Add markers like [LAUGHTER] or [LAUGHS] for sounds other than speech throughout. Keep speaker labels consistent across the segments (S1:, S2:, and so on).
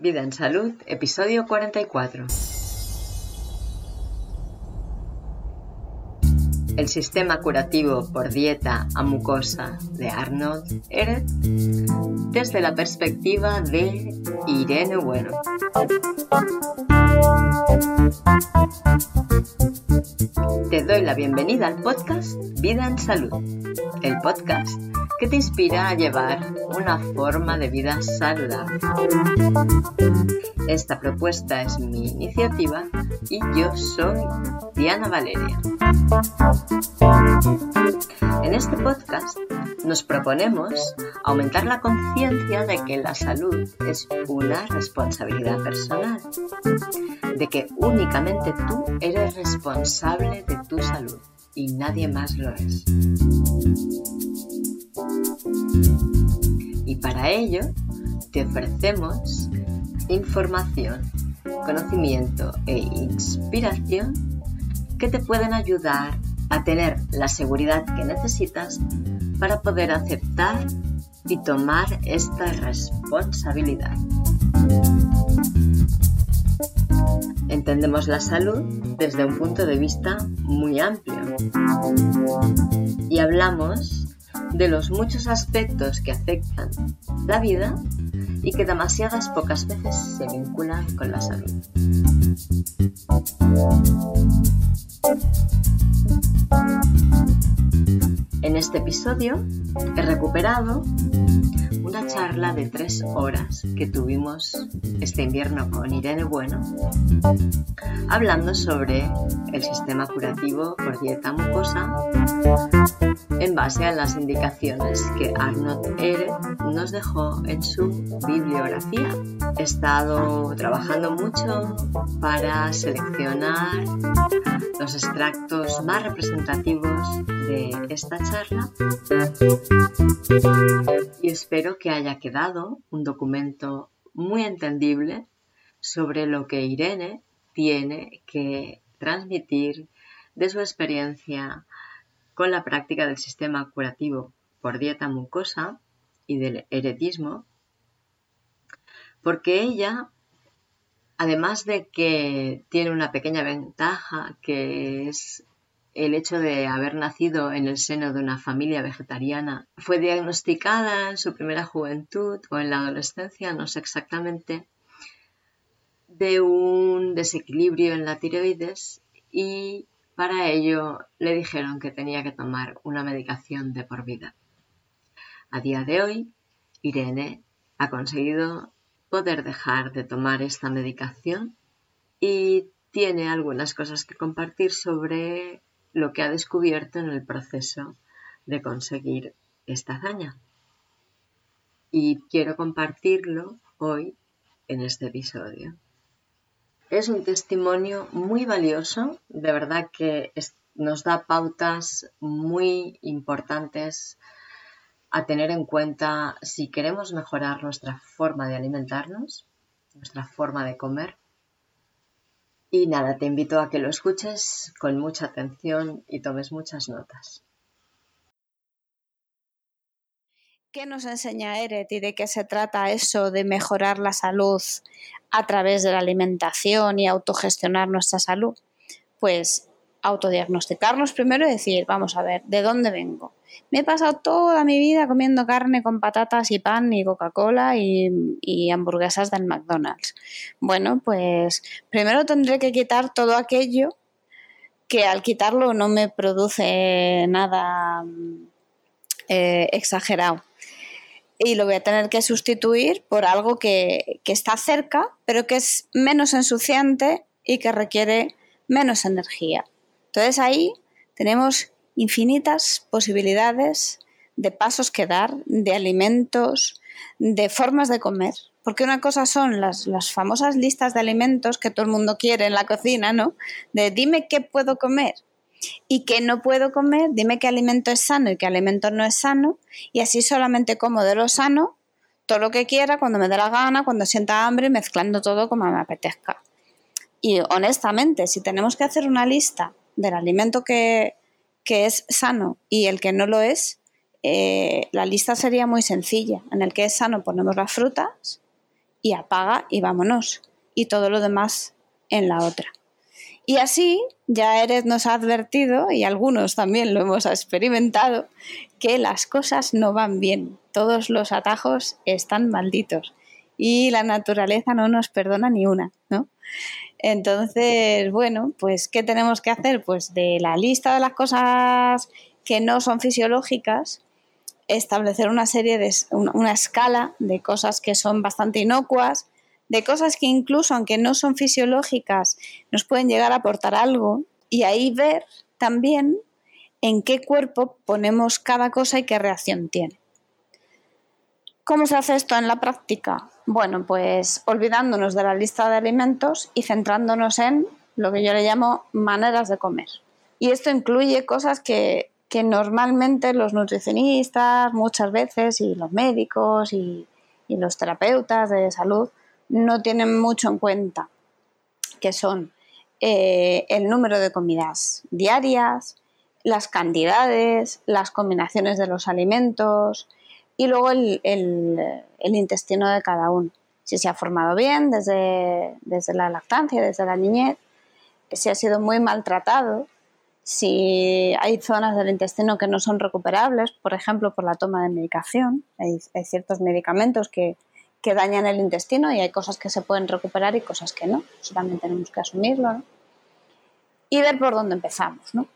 S1: Vida en Salud, episodio 44. El sistema curativo por dieta a mucosa de Arnold Eret desde la perspectiva de Irene Bueno. Te doy la bienvenida al podcast Vida en Salud, el podcast que te inspira a llevar una forma de vida saludable. Esta propuesta es mi iniciativa y yo soy Diana Valeria. En este podcast nos proponemos aumentar la conciencia de que la salud es una responsabilidad personal, de que únicamente tú eres responsable de tu salud y nadie más lo es. Y para ello te ofrecemos información, conocimiento e inspiración que te pueden ayudar a tener la seguridad que necesitas para poder aceptar y tomar esta responsabilidad. Entendemos la salud desde un punto de vista muy amplio y hablamos de los muchos aspectos que afectan la vida y que demasiadas pocas veces se vinculan con la salud. En este episodio he recuperado una charla de tres horas que tuvimos este invierno con Irene Bueno, hablando sobre el sistema curativo por dieta mucosa en base a las indicaciones que Arnold Ere nos dejó en su bibliografía. He estado trabajando mucho para seleccionar los extractos más representativos de esta charla y espero que haya quedado un documento muy entendible sobre lo que Irene tiene que transmitir de su experiencia con la práctica del sistema curativo por dieta mucosa y del heretismo, porque ella, además de que tiene una pequeña ventaja, que es el hecho de haber nacido en el seno de una familia vegetariana, fue diagnosticada en su primera juventud o en la adolescencia, no sé exactamente, de un desequilibrio en la tiroides y para ello le dijeron que tenía que tomar una medicación de por vida. A día de hoy, Irene ha conseguido poder dejar de tomar esta medicación y tiene algunas cosas que compartir sobre lo que ha descubierto en el proceso de conseguir esta hazaña. Y quiero compartirlo hoy en este episodio. Es un testimonio muy valioso, de verdad que nos da pautas muy importantes a tener en cuenta si queremos mejorar nuestra forma de alimentarnos, nuestra forma de comer. Y nada, te invito a que lo escuches con mucha atención y tomes muchas notas.
S2: ¿Qué nos enseña Eret y de qué se trata eso de mejorar la salud a través de la alimentación y autogestionar nuestra salud? Pues autodiagnosticarnos primero y decir, vamos a ver, ¿de dónde vengo? Me he pasado toda mi vida comiendo carne con patatas y pan y Coca-Cola y, hamburguesas del McDonald's. Bueno, pues primero tendré que quitar todo aquello que al quitarlo no me produce nada eh, exagerado y lo voy a tener que sustituir por algo que, está cerca, pero que es menos ensuciante y que requiere menos energía. Entonces ahí tenemos infinitas posibilidades de pasos que dar, de alimentos, de formas de comer. Porque una cosa son las, las, famosas listas de alimentos que todo el mundo quiere en la cocina, ¿no? De dime qué puedo comer y que no puedo comer, dime qué alimento es sano y qué alimento no es sano, y así solamente como de lo sano todo lo que quiera, cuando me dé la gana, cuando sienta hambre, mezclando todo como me apetezca. Y honestamente, si tenemos que hacer una lista del alimento que, es sano y el que no lo es, eh, la lista sería muy sencilla. En el que es sano ponemos las frutas y apaga y vámonos. Y todo lo demás en la otra. Y así ya Eres nos ha advertido, y algunos también lo hemos experimentado, que las cosas no van bien. Todos los atajos están malditos. Y la naturaleza no nos perdona ni una, ¿no? Entonces, bueno, pues ¿qué tenemos que hacer? Pues de la lista de las cosas que no son fisiológicas, establecer una serie de una escala de cosas que son bastante inocuas de cosas que incluso aunque no son fisiológicas nos pueden llegar a aportar algo y ahí ver también en qué cuerpo ponemos cada cosa y qué reacción tiene. ¿Cómo se hace esto en la práctica? Bueno, pues olvidándonos de la lista de alimentos y centrándonos en lo que yo le llamo maneras de comer. Y esto incluye cosas que, normalmente los nutricionistas muchas veces y los médicos y los terapeutas de salud no tienen mucho en cuenta, que son eh, el número de comidas diarias, las cantidades, las combinaciones de los alimentos y luego el, intestino de cada uno. Si se ha formado bien desde, desde la lactancia, desde la niñez, si ha sido muy maltratado, si hay zonas del intestino que no son recuperables, por ejemplo, por la toma de medicación, hay ciertos medicamentos que, que dañan el intestino y hay cosas que se pueden recuperar y cosas que no. Eso también tenemos que asumirlo. Y ver por dónde empezamos. ¿no?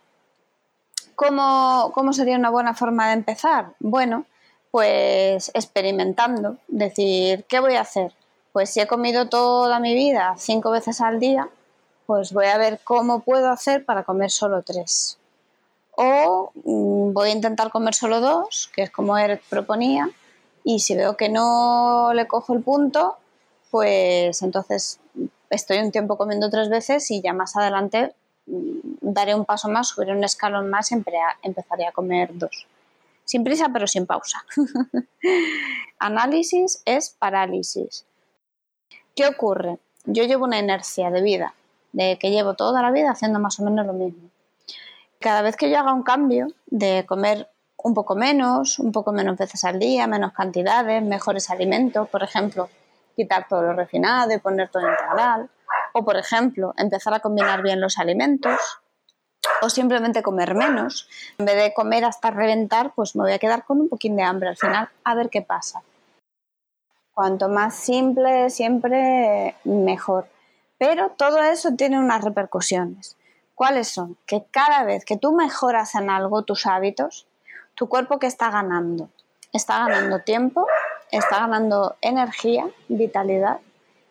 S2: ¿Cómo, ¿Cómo sería una buena forma de empezar? Bueno, pues experimentando. Decir, ¿qué voy a hacer? Pues si he comido toda mi vida cinco veces al día, pues voy a ver cómo puedo hacer para comer solo tres. O mm, voy a intentar comer solo dos, que es como él proponía, y si veo que no le cojo el punto, pues entonces estoy un tiempo comiendo tres veces y ya más adelante mm, daré un paso más, subiré un escalón más y empezaré a comer dos. Sin prisa pero sin pausa. [LAUGHS] Análisis es parálisis. ¿Qué ocurre? Yo llevo una inercia de vida, de que llevo toda la vida haciendo más o menos lo mismo. Cada vez que yo haga un cambio de comer un poco menos, un poco menos veces al día, menos cantidades, mejores alimentos, por ejemplo, quitar todo lo refinado y poner todo integral, o por ejemplo, empezar a combinar bien los alimentos, o simplemente comer menos. En vez de comer hasta reventar, pues me voy a quedar con un poquín de hambre al final, a ver qué pasa. Cuanto más simple, siempre mejor. Pero todo eso tiene unas repercusiones. ¿Cuáles son? Que cada vez que tú mejoras en algo tus hábitos, tu cuerpo que está ganando. Está ganando tiempo, está ganando energía, vitalidad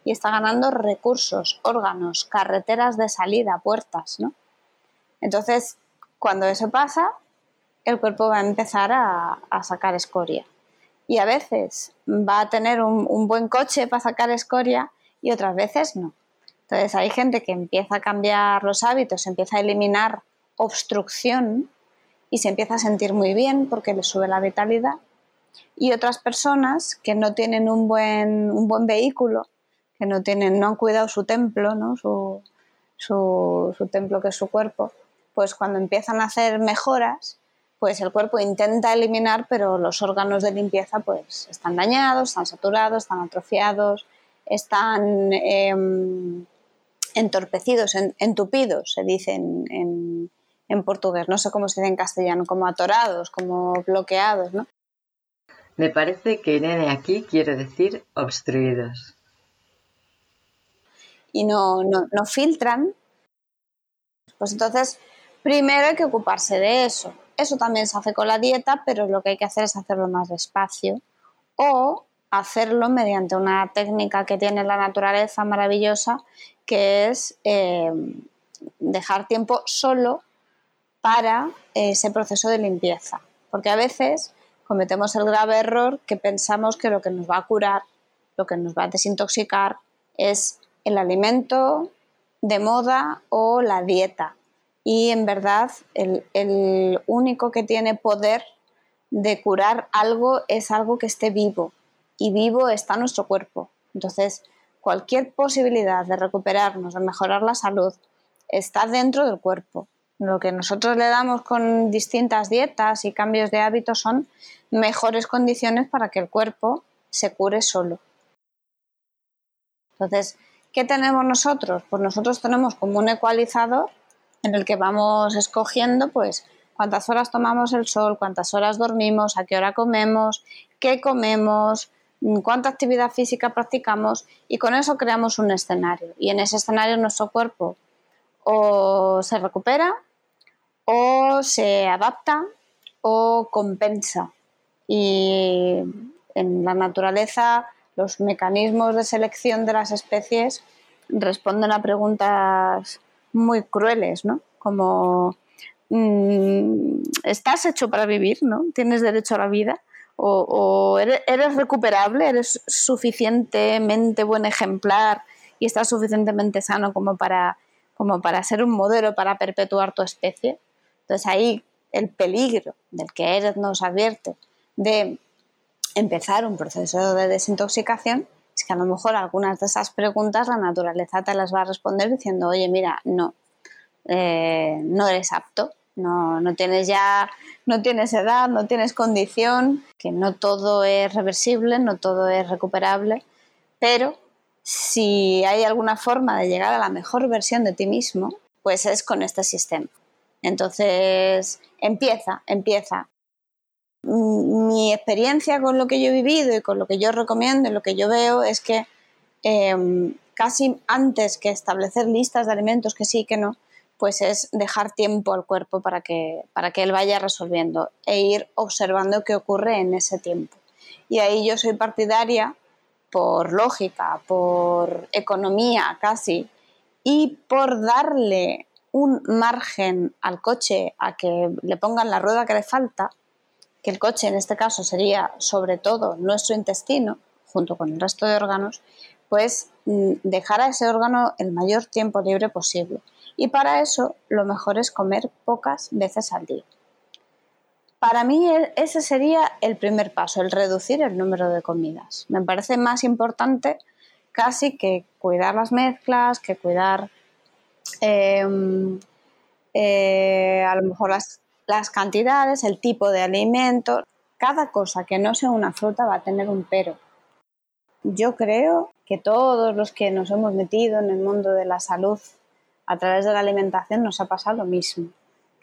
S2: y está ganando recursos, órganos, carreteras de salida, puertas, ¿no? Entonces, cuando eso pasa, el cuerpo va a empezar a, sacar escoria. Y a veces va a tener un, buen coche para sacar escoria y otras veces no. Entonces hay gente que empieza a cambiar los hábitos, empieza a eliminar obstrucción y se empieza a sentir muy bien porque le sube la vitalidad. Y otras personas que no tienen un buen, vehículo, que no, tienen, no han cuidado su templo, su templo que es su cuerpo, pues cuando empiezan a hacer mejoras, pues el cuerpo intenta eliminar, pero los órganos de limpieza pues están dañados, están saturados, están atrofiados, están em, entorpecidos, entupidos, se dice en, en portugués, no sé cómo se dice en castellano, como atorados, como bloqueados, ¿no?
S1: Me parece que nene aquí quiere decir obstruidos.
S2: Y no, no, no filtran. Pues entonces, primero hay que ocuparse de eso. Eso también se hace con la dieta, pero lo que hay que hacer es hacerlo más despacio. O hacerlo mediante una técnica que tiene la naturaleza maravillosa, que es eh, dejar tiempo solo para ese proceso de limpieza. Porque a veces cometemos el grave error que pensamos que lo que nos va a curar, lo que nos va a desintoxicar es el alimento de moda o la dieta. Y en verdad el, el único que tiene poder de curar algo es algo que esté vivo. Y vivo está nuestro cuerpo. Entonces, cualquier posibilidad de recuperarnos, de mejorar la salud, está dentro del cuerpo. Lo que nosotros le damos con distintas dietas y cambios de hábitos son mejores condiciones para que el cuerpo se cure solo. Entonces, ¿qué tenemos nosotros? Pues nosotros tenemos como un ecualizador en el que vamos escogiendo pues cuántas horas tomamos el sol, cuántas horas dormimos, a qué hora comemos, qué comemos, cuánta actividad física practicamos y con eso creamos un escenario. Y en ese escenario nuestro cuerpo o se recupera o se adapta o compensa. Y en la naturaleza los mecanismos de selección de las especies responden a preguntas muy crueles, ¿no? Como mm, estás hecho para vivir, ¿no? Tienes derecho a la vida. O, eres, recuperable, eres suficientemente buen ejemplar y estás suficientemente sano como para, como para ser un modelo para perpetuar tu especie. Entonces ahí el peligro del que Eres nos advierte de empezar un proceso de desintoxicación es a lo mejor algunas de esas preguntas la naturaleza te las va a responder diciendo, oye, mira, no, eh, no eres apto, no, no tienes ya, no tienes edad, no tienes condición, que no todo es reversible, no todo es recuperable, pero si hay alguna forma de llegar a la mejor versión de ti mismo, pues es con este sistema. Entonces, empieza, empieza. Mi experiencia con lo que yo he vivido y con lo que yo recomiendo y lo que yo veo es que em, casi antes que establecer listas de alimentos que sí que no, pues es dejar tiempo al cuerpo para que, para que él vaya resolviendo e ir observando qué ocurre en ese tiempo. Y ahí yo soy partidaria, por lógica, por economía casi, y por darle un margen al coche a que le pongan la rueda que le falta, que el coche en este caso sería sobre todo nuestro intestino, junto con el resto de órganos, pues mm, dejar a ese órgano el mayor tiempo libre posible. Y para eso lo mejor es comer pocas veces al día. Para mí ese sería el primer paso, el reducir el número de comidas. Me parece más importante casi que cuidar las mezclas, que cuidar Em, eh, a lo mejor las, las cantidades, el tipo de alimento, cada cosa que no sea una fruta va a tener un pero. Yo creo que todos los que nos hemos metido en el mundo de la salud a través de la alimentación nos ha pasado lo mismo.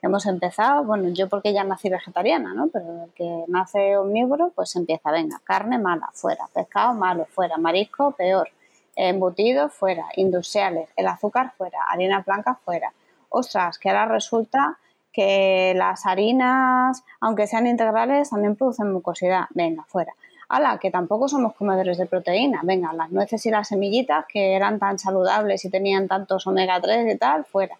S2: Hemos empezado, bueno, yo porque ya nací vegetariana, ¿no? Pero el que nace omnívoro, pues empieza, venga, carne mala, fuera, pescado malo, fuera, marisco, peor, embutidos fuera, industriales, el azúcar fuera, harina blanca fuera. Ostras, que ahora resulta que las harinas, aunque sean integrales, también producen mucosidad. Venga, fuera. Ala, que tampoco somos comedores de proteína. Venga, las nueces y las semillitas que eran tan saludables y tenían tantos omega 3 y tal, fuera.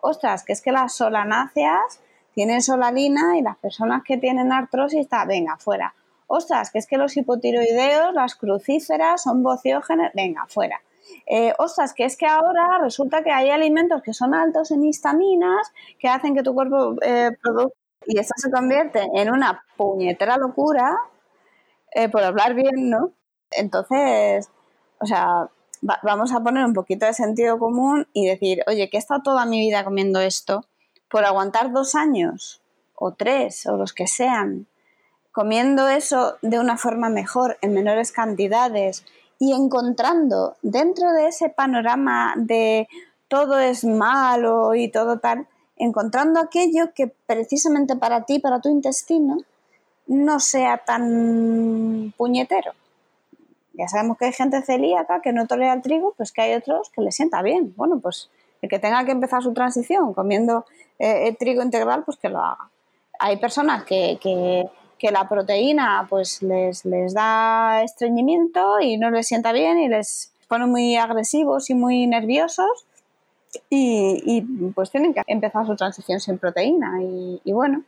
S2: Ostras, que es que las solanáceas tienen solalina y las personas que tienen artrosis, está, venga, fuera ostras, que es que los hipotiroideos, las crucíferas son bociógenes, venga, fuera. Eh, ostras, que es que ahora resulta que hay alimentos que son altos en histaminas que hacen que tu cuerpo eh, produzca y esto se convierte en una puñetera locura, eh, por hablar bien, ¿no? Entonces, o sea, vamos a poner un poquito de sentido común y decir, oye, que he estado toda mi vida comiendo esto por aguantar dos años o tres o los que sean comiendo eso de una forma mejor, en menores cantidades y encontrando dentro de ese panorama de todo es malo y todo tal, encontrando aquello que precisamente para ti, para tu intestino, no sea tan puñetero. Ya sabemos que hay gente celíaca que no tolera el trigo, pues que hay otros que le sienta bien. Bueno, pues el que tenga que empezar su transición comiendo eh, trigo integral, pues que lo haga. Hay personas que, que que la proteína pues les, les da estreñimiento y no les sienta bien y les pone muy agresivos y muy nerviosos y, pues tienen que empezar su transición sin proteína y, bueno,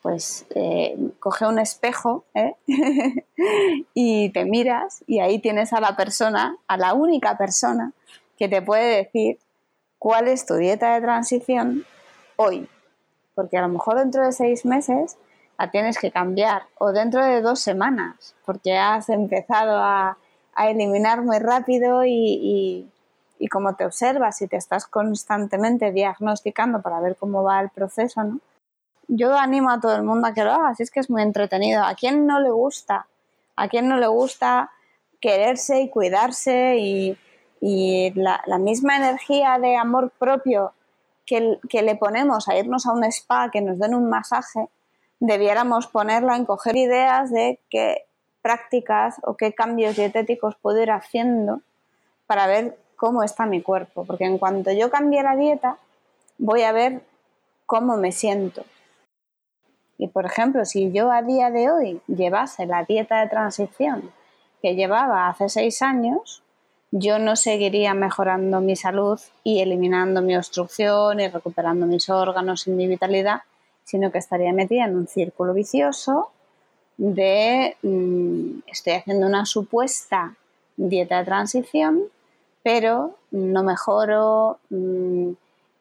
S2: pues eh, coge un espejo ¿eh? [LAUGHS] y te miras y ahí tienes a la persona, a la única persona que te puede decir cuál es tu dieta de transición hoy. Porque a lo mejor dentro de seis meses la tienes que cambiar o dentro de dos semanas porque has empezado a, eliminar muy rápido y, como te observas y te estás constantemente diagnosticando para ver cómo va el proceso, ¿no? Yo animo a todo el mundo a que lo haga, así es que es muy entretenido. ¿A quién no le gusta? ¿A quién no le gusta quererse y cuidarse y, Y la, misma energía de amor propio que, que, le ponemos a irnos a un spa, que nos den un masaje, debiéramos ponerla en coger ideas de qué prácticas o qué cambios dietéticos puedo ir haciendo para ver cómo está mi cuerpo. Porque en cuanto yo cambie la dieta, voy a ver cómo me siento. Y por ejemplo, si yo a día de hoy llevase la dieta de transición que llevaba hace seis años, yo no seguiría mejorando mi salud y eliminando mi obstrucción y recuperando mis órganos y mi vitalidad, sino que estaría metida en un círculo vicioso de mm, estoy haciendo una supuesta dieta de transición, pero no mejoro, mm,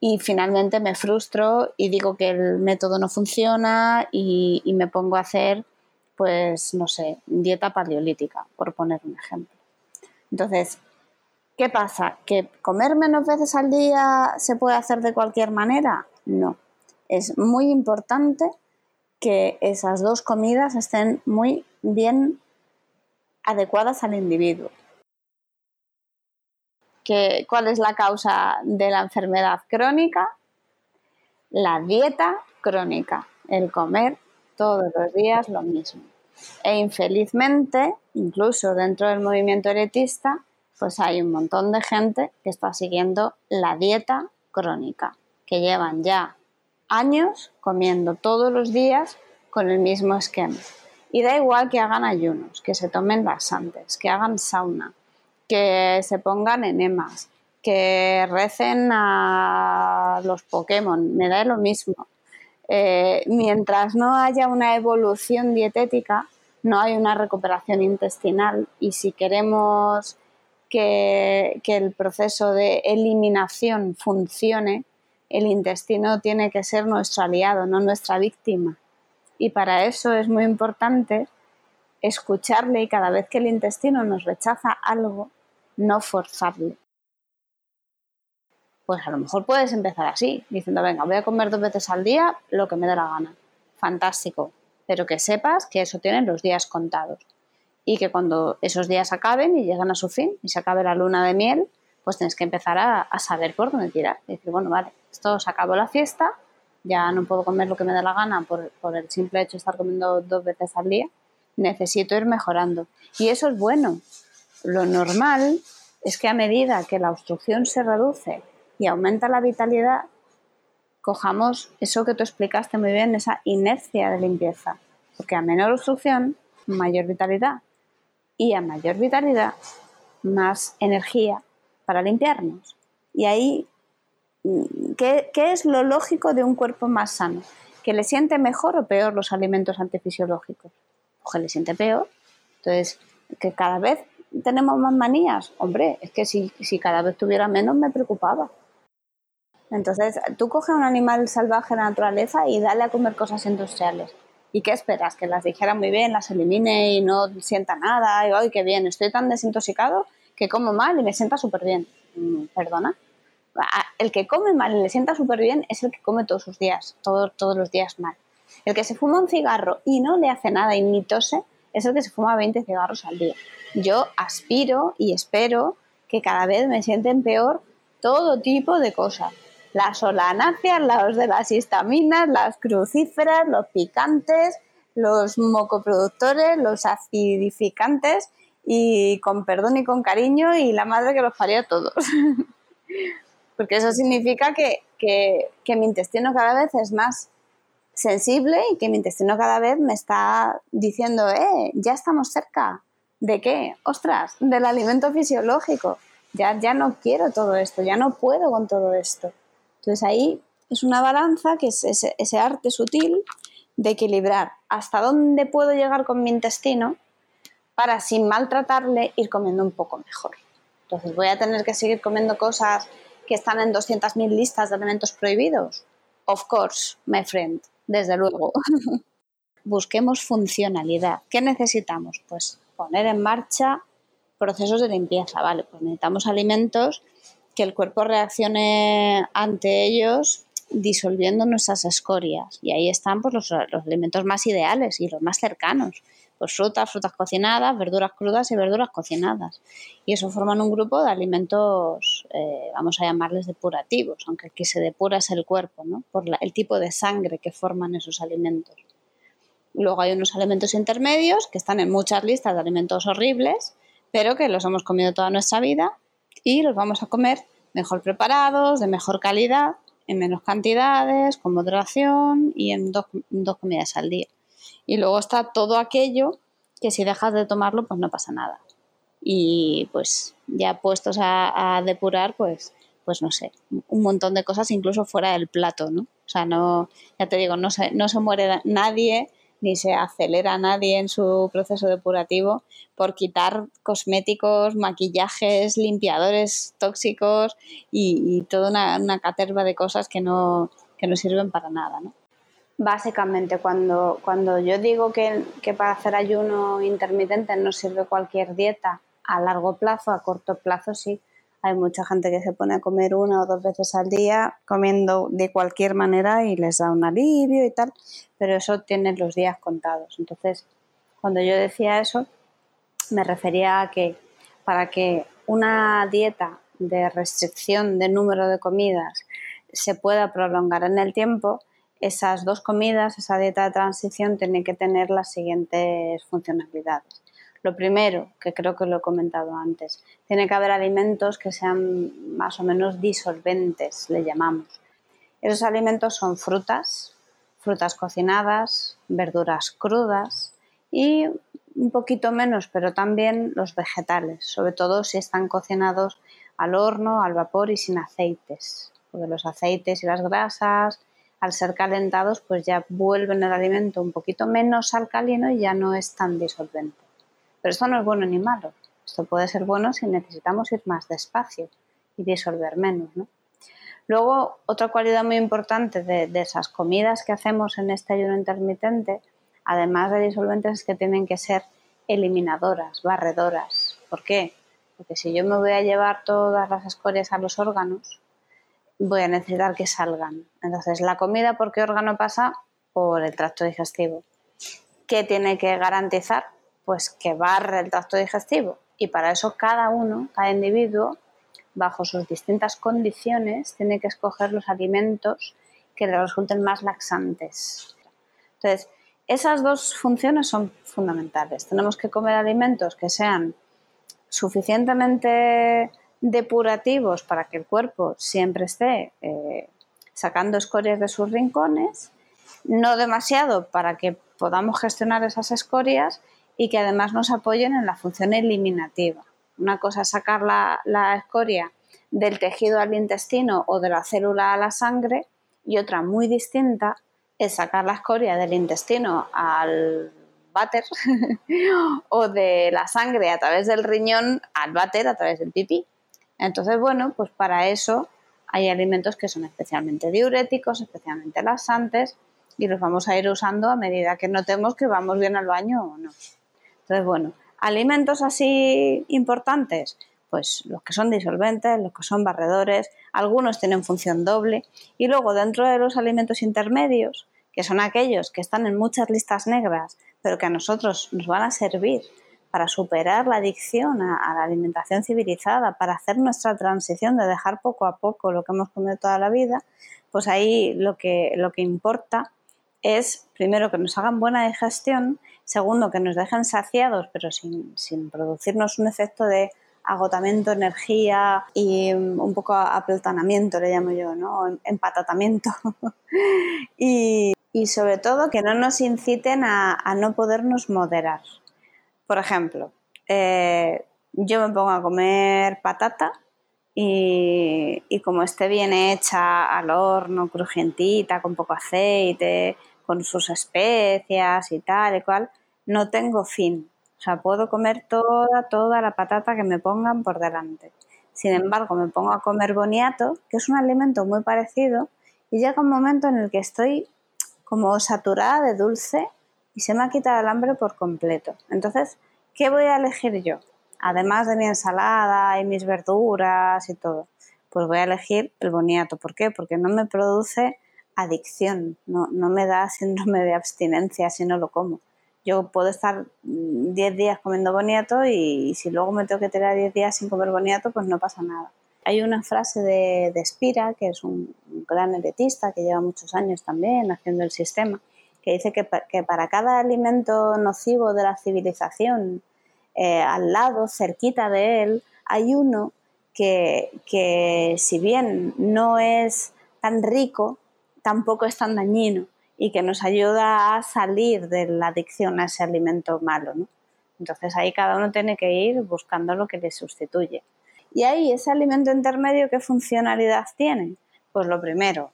S2: y finalmente me frustro y digo que el método no funciona y, me pongo a hacer, pues, no sé, dieta paleolítica, por poner un ejemplo. Entonces, ¿qué pasa? ¿Que comer menos veces al día se puede hacer de cualquier manera? No. Es muy importante que esas dos comidas estén muy bien adecuadas al individuo. ¿Cuál es la causa de la enfermedad crónica? La dieta crónica, el comer todos los días lo mismo. E infelizmente, incluso dentro del movimiento eretista, pues hay un montón de gente que está siguiendo la dieta crónica, que llevan ya años comiendo todos los días con el mismo esquema. Y da igual que hagan ayunos, que se tomen laxantes, que hagan sauna, que se pongan enemas, que recen a los Pokémon, me da lo mismo. Eh, mientras no haya una evolución dietética, no hay una recuperación intestinal y si queremos que, que, el proceso de eliminación funcione, el intestino tiene que ser nuestro aliado, no nuestra víctima. Y para eso es muy importante escucharle y cada vez que el intestino nos rechaza algo, no forzarle. Pues a lo mejor puedes empezar así, diciendo, venga, voy a comer dos veces al día lo que me dé la gana. Fantástico. Pero que sepas que eso tiene los días contados. Y que cuando esos días acaben y llegan a su fin y se acabe la luna de miel, pues tienes que empezar a, saber por dónde tirar. Y decir, bueno, vale, esto se acabó la fiesta, ya no puedo comer lo que me dé la gana por el simple hecho de estar comiendo dos veces al día. Necesito ir mejorando. Y eso es bueno, lo normal es que a medida que la obstrucción se reduce y aumenta la vitalidad, cojamos eso que tú explicaste muy bien, esa inercia de limpieza. Porque a menor obstrucción, mayor vitalidad. Y a mayor vitalidad, más energía para limpiarnos. Y ahí, ¿qué, ¿qué, es lo lógico de un cuerpo más sano? ¿Que le siente mejor o peor los alimentos antifisiológicos? O le siente peor. Entonces, que cada vez tenemos más manías. Hombre, es que si, si cada vez tuviera menos me preocupaba. Entonces, tú coges un animal salvaje de la naturaleza y dale a comer cosas industriales. ¿Y qué esperas? Que las dijera muy bien, las elimine y no sienta nada. Y, ¡ay, qué bien! Estoy tan desintoxicado que como mal y me sienta súper bien. Mm, ¿Perdona? El que come mal y le sienta súper bien es el que come todos sus días, todos, los días mal. El que se fuma un cigarro y no le hace nada y ni tose es el que se fuma 20 cigarros al día. Yo aspiro y espero que cada vez me sienten peor todo tipo de cosas. Las solanáceas, los de las histaminas, las crucíferas, los picantes, los mocoproductores, los acidificantes y con perdón y con cariño y la madre que los parió a todos. [LAUGHS] Porque eso significa que, que mi intestino cada vez es más sensible y que mi intestino cada vez me está diciendo, eh, ya estamos cerca. ¿De qué? Ostras, del alimento fisiológico. Ya, ya no quiero todo esto, ya no puedo con todo esto. Entonces ahí es una balanza que es ese, ese arte sutil de equilibrar hasta dónde puedo llegar con mi intestino para sin maltratarle ir comiendo un poco mejor. Entonces voy a tener que seguir comiendo cosas que están en 200.000 listas de alimentos prohibidos. Of course, my friend desde luego. [LAUGHS] Busquemos funcionalidad. ¿Qué necesitamos? Pues poner en marcha procesos de limpieza, ¿vale? Pues necesitamos alimentos que el cuerpo reaccione ante ellos disolviendo nuestras escorias. Y ahí están pues, los, alimentos más ideales y los más cercanos. Pues frutas, frutas cocinadas, verduras crudas y verduras cocinadas. Y eso forman un grupo de alimentos, eh, vamos a llamarles depurativos, aunque el que se depura es el cuerpo, ¿no? Por el tipo de sangre que forman esos alimentos. Luego hay unos alimentos intermedios que están en muchas listas de alimentos horribles, pero que los hemos comido toda nuestra vida y los vamos a comer mejor preparados, de mejor calidad, en menos cantidades, con moderación y en dos, comidas al día. Y luego está todo aquello que si dejas de tomarlo, pues no pasa nada. Y pues ya puestos a, depurar, pues, pues no sé, un montón de cosas incluso fuera del plato, ¿no? O sea, no, ya te digo, no se, no se muere nadie ni se acelera nadie en su proceso depurativo por quitar cosméticos, maquillajes, limpiadores tóxicos y, toda una, caterva de cosas que no, no sirven para nada. ¿no? Básicamente, cuando, cuando yo digo que, que para hacer ayuno intermitente no sirve cualquier dieta a largo plazo, a corto plazo sí, hay mucha gente que se pone a comer una o dos veces al día comiendo de cualquier manera y les da un alivio y tal, pero eso tiene los días contados. Entonces, cuando yo decía eso, me refería a que para que una dieta de restricción de número de comidas se pueda prolongar en el tiempo, esas dos comidas, esa dieta de transición, tiene que tener las siguientes funcionalidades. Lo primero, que creo que lo he comentado antes, tiene que haber alimentos que sean más o menos disolventes, le llamamos. Esos alimentos son frutas, frutas cocinadas, verduras crudas y un poquito menos, pero también los vegetales, sobre todo si están cocinados al horno, al vapor y sin aceites, porque los aceites y las grasas, al ser calentados, pues ya vuelven el alimento un poquito menos alcalino y ya no es tan disolvente. Pero esto no es bueno ni malo. Esto puede ser bueno si necesitamos ir más despacio y disolver menos. ¿no? Luego, otra cualidad muy importante de, esas comidas que hacemos en este ayuno intermitente, además de disolventes, es que tienen que ser eliminadoras, barredoras. ¿Por qué? Porque si yo me voy a llevar todas las escorias a los órganos, voy a necesitar que salgan. Entonces, la comida, ¿por qué órgano pasa? Por el tracto digestivo. ¿Qué tiene que garantizar? pues que barre el tracto digestivo. Y para eso cada uno, cada individuo, bajo sus distintas condiciones, tiene que escoger los alimentos que le resulten más laxantes. Entonces, esas dos funciones son fundamentales. Tenemos que comer alimentos que sean suficientemente depurativos para que el cuerpo siempre esté eh, sacando escorias de sus rincones, no demasiado para que podamos gestionar esas escorias y que además nos apoyen en la función eliminativa. Una cosa es sacar la, escoria del tejido al intestino o de la célula a la sangre y otra muy distinta es sacar la escoria del intestino al váter [LAUGHS] o de la sangre a través del riñón al váter a través del pipí. Entonces, bueno, pues para eso hay alimentos que son especialmente diuréticos, especialmente laxantes y los vamos a ir usando a medida que notemos que vamos bien al baño o no. Entonces, bueno, alimentos así importantes, pues los que son disolventes, los que son barredores, algunos tienen función doble y luego dentro de los alimentos intermedios, que son aquellos que están en muchas listas negras, pero que a nosotros nos van a servir para superar la adicción a, la alimentación civilizada, para hacer nuestra transición de dejar poco a poco lo que hemos comido toda la vida, pues ahí lo que, lo que importa es, primero, que nos hagan buena digestión, segundo, que nos dejen saciados, pero sin, producirnos un efecto de agotamiento, energía y un poco aplatanamiento, le llamo yo, ¿no? Empatatamiento. [LAUGHS] y, sobre todo que no nos inciten a, no podernos moderar. Por ejemplo, eh, yo me pongo a comer patata y, como esté bien hecha al horno, crujientita, con poco aceite, con sus especias y tal y cual, no tengo fin. O sea, puedo comer toda, toda la patata que me pongan por delante. Sin embargo, me pongo a comer boniato, que es un alimento muy parecido, y llega un momento en el que estoy como saturada de dulce y se me ha quitado el hambre por completo. Entonces, ¿qué voy a elegir yo? Además de mi ensalada y mis verduras y todo, pues voy a elegir el boniato. ¿Por qué? Porque no me produce adicción, no, no me da síndrome de abstinencia si no lo como. Yo puedo estar 10 días comiendo boniato y, si luego me tengo que tirar 10 días sin comer boniato, pues no pasa nada. Hay una frase de, de Spira, que es un, gran heretista que lleva muchos años también haciendo el sistema, que dice que, para cada alimento nocivo de la civilización, eh, al lado, cerquita de él, hay uno que, que si bien no es tan rico, tampoco es tan dañino y que nos ayuda a salir de la adicción a ese alimento malo. Entonces ahí cada uno tiene que ir buscando lo que le sustituye. Y ahí ese alimento intermedio, ¿qué funcionalidad tiene? Pues lo primero,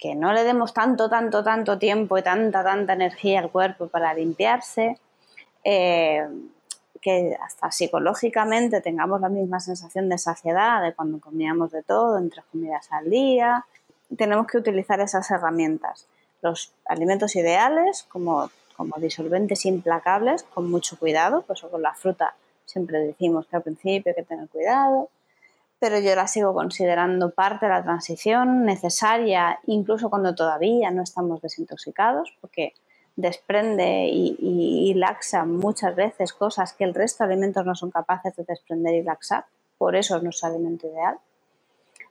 S2: que no le demos tanto, tanto, tanto tiempo y tanta, tanta energía al cuerpo para limpiarse, eh, que hasta psicológicamente tengamos la misma sensación de saciedad de cuando comíamos de todo, entre comidas al día. Tenemos que utilizar esas herramientas los alimentos ideales como, como disolventes implacables con mucho cuidado, pues con la fruta siempre decimos que al principio hay que tener cuidado, pero yo la sigo considerando parte de la transición necesaria, incluso cuando todavía no estamos desintoxicados, porque desprende y, laxa muchas veces cosas que el resto de alimentos no son capaces de desprender y laxar, por eso es nuestro alimento ideal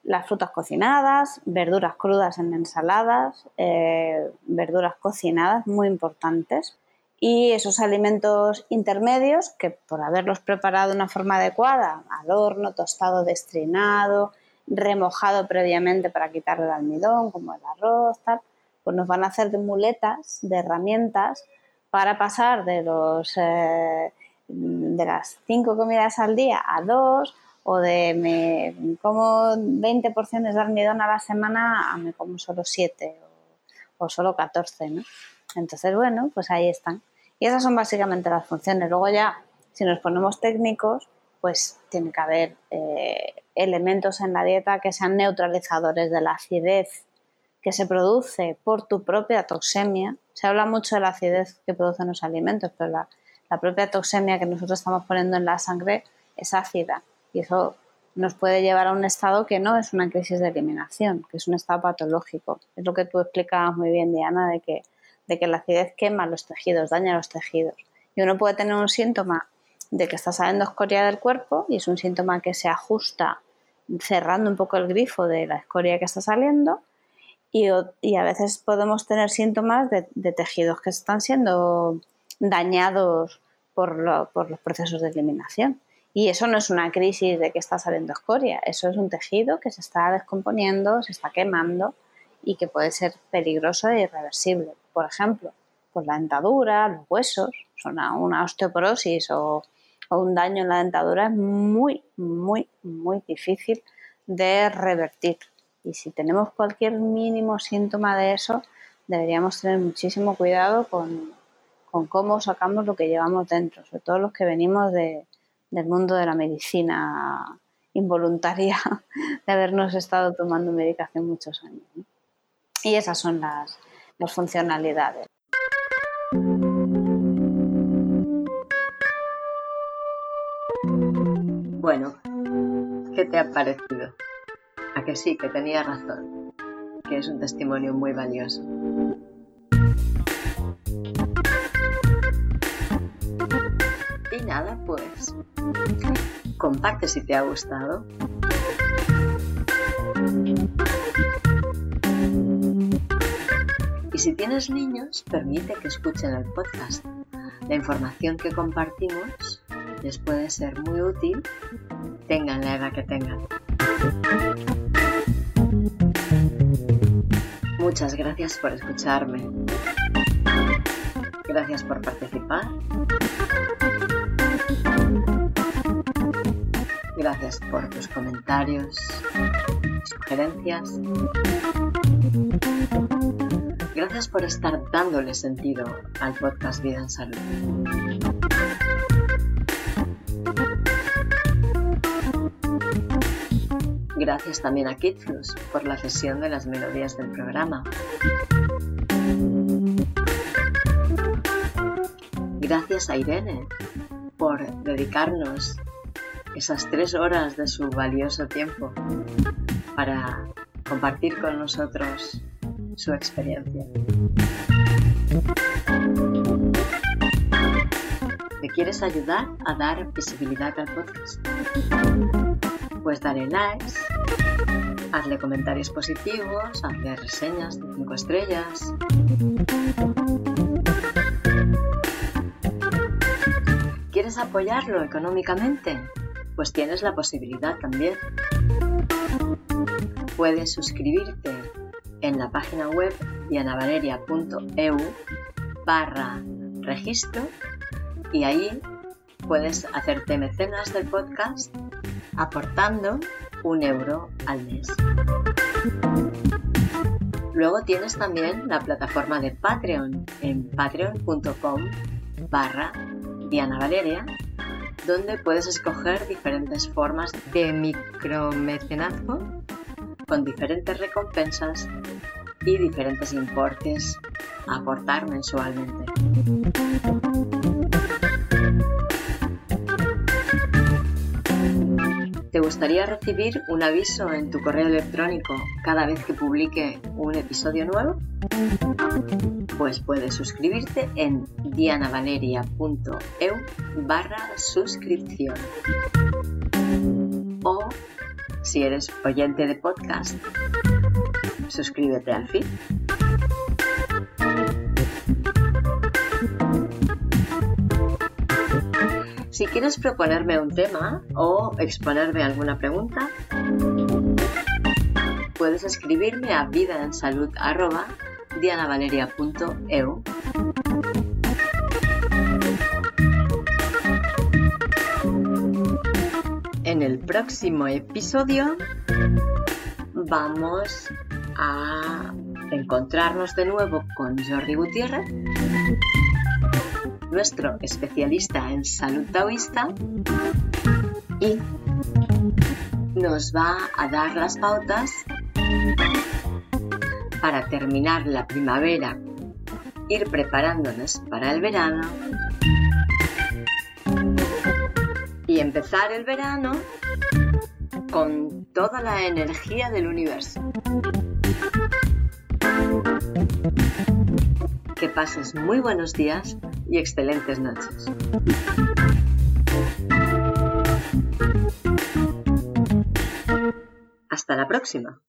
S2: las frutas cocinadas, verduras crudas en ensaladas, eh, verduras cocinadas, muy importantes. Y esos alimentos intermedios que por haberlos preparado de una forma adecuada, al horno, tostado, destrinado, remojado previamente para quitarle el almidón, como el arroz, tal, pues nos van a hacer de muletas, de herramientas para pasar de los eh, de las cinco comidas al día a dos o de me como 20 porciones de almidón a la semana a me como solo 7 o, solo 14, ¿no? Entonces, bueno, pues ahí están. Y esas son básicamente las funciones. Luego ya, si nos ponemos técnicos, pues tiene que haber eh, elementos en la dieta que sean neutralizadores de la acidez que se produce por tu propia toxemia. Se habla mucho de la acidez que producen los alimentos, pero la, la propia toxemia que nosotros estamos poniendo en la sangre es ácida y eso nos puede llevar a un estado que no es una crisis de eliminación, que es un estado patológico. Es lo que tú explicabas muy bien, Diana, de que, de que la acidez quema los tejidos, daña los tejidos. Y uno puede tener un síntoma de que está saliendo escoria del cuerpo y es un síntoma que se ajusta cerrando un poco el grifo de la escoria que está saliendo y, a veces podemos tener síntomas de, tejidos que están siendo dañados por los procesos de eliminación. Y eso no es una crisis de que está saliendo escoria, eso es un tejido que se está descomponiendo, se está quemando y que puede ser peligroso e irreversible. Por ejemplo, pues la dentadura, los huesos, una, osteoporosis o, un daño en la dentadura es muy, muy, muy difícil de revertir. Y si tenemos cualquier mínimo síntoma de eso, deberíamos tener muchísimo cuidado con, cómo sacamos lo que llevamos dentro, sobre todo los que venimos de, del mundo de la medicina involuntaria [LAUGHS] de habernos estado tomando medicación muchos años. Y esas son las, las funcionalidades.
S1: Bueno, ¿qué te ha parecido? A que sí, que tenía razón, que es un testimonio muy valioso. Y nada, pues comparte si te ha gustado. Y si tienes niños, permite que escuchen el podcast. La información que compartimos les puede ser muy útil, tengan la edad que tengan. Muchas gracias por escucharme. Gracias por participar. Gracias por tus comentarios, sugerencias. Gracias por estar dándole sentido al podcast Vida en Salud. Gracias también a Kitflus por la cesión de las melodías del programa. Gracias a Irene por dedicarnos esas tres horas de su valioso tiempo para compartir con nosotros su experiencia. quieres ayudar a dar visibilidad al podcast. Pues dale likes, hazle comentarios positivos, hazle reseñas de 5 estrellas. ¿Quieres apoyarlo económicamente? Pues tienes la posibilidad también. Puedes suscribirte en la página web dianavaleria.eu barra registro y ahí puedes hacerte mecenas del podcast aportando un euro al mes. Luego tienes también la plataforma de Patreon en patreon.com barra Diana Valeria, donde puedes escoger diferentes formas de micromecenazgo con diferentes recompensas y diferentes importes a aportar mensualmente. ¿Te gustaría recibir un aviso en tu correo electrónico cada vez que publique un episodio nuevo? Pues puedes suscribirte en dianavaleria.eu barra suscripción. O, si eres oyente de podcast, suscríbete al feed. Si quieres proponerme un tema o exponerme alguna pregunta, puedes escribirme a vidaensalud.dianavaleria.eu. En el próximo episodio vamos a encontrarnos de nuevo con Jordi Gutiérrez nuestro especialista en salud taoísta y nos va a dar las pautas para terminar la primavera, ir preparándonos para el verano y empezar el verano con toda la energía del universo. Que pases muy buenos días y excelentes noches. Hasta la próxima.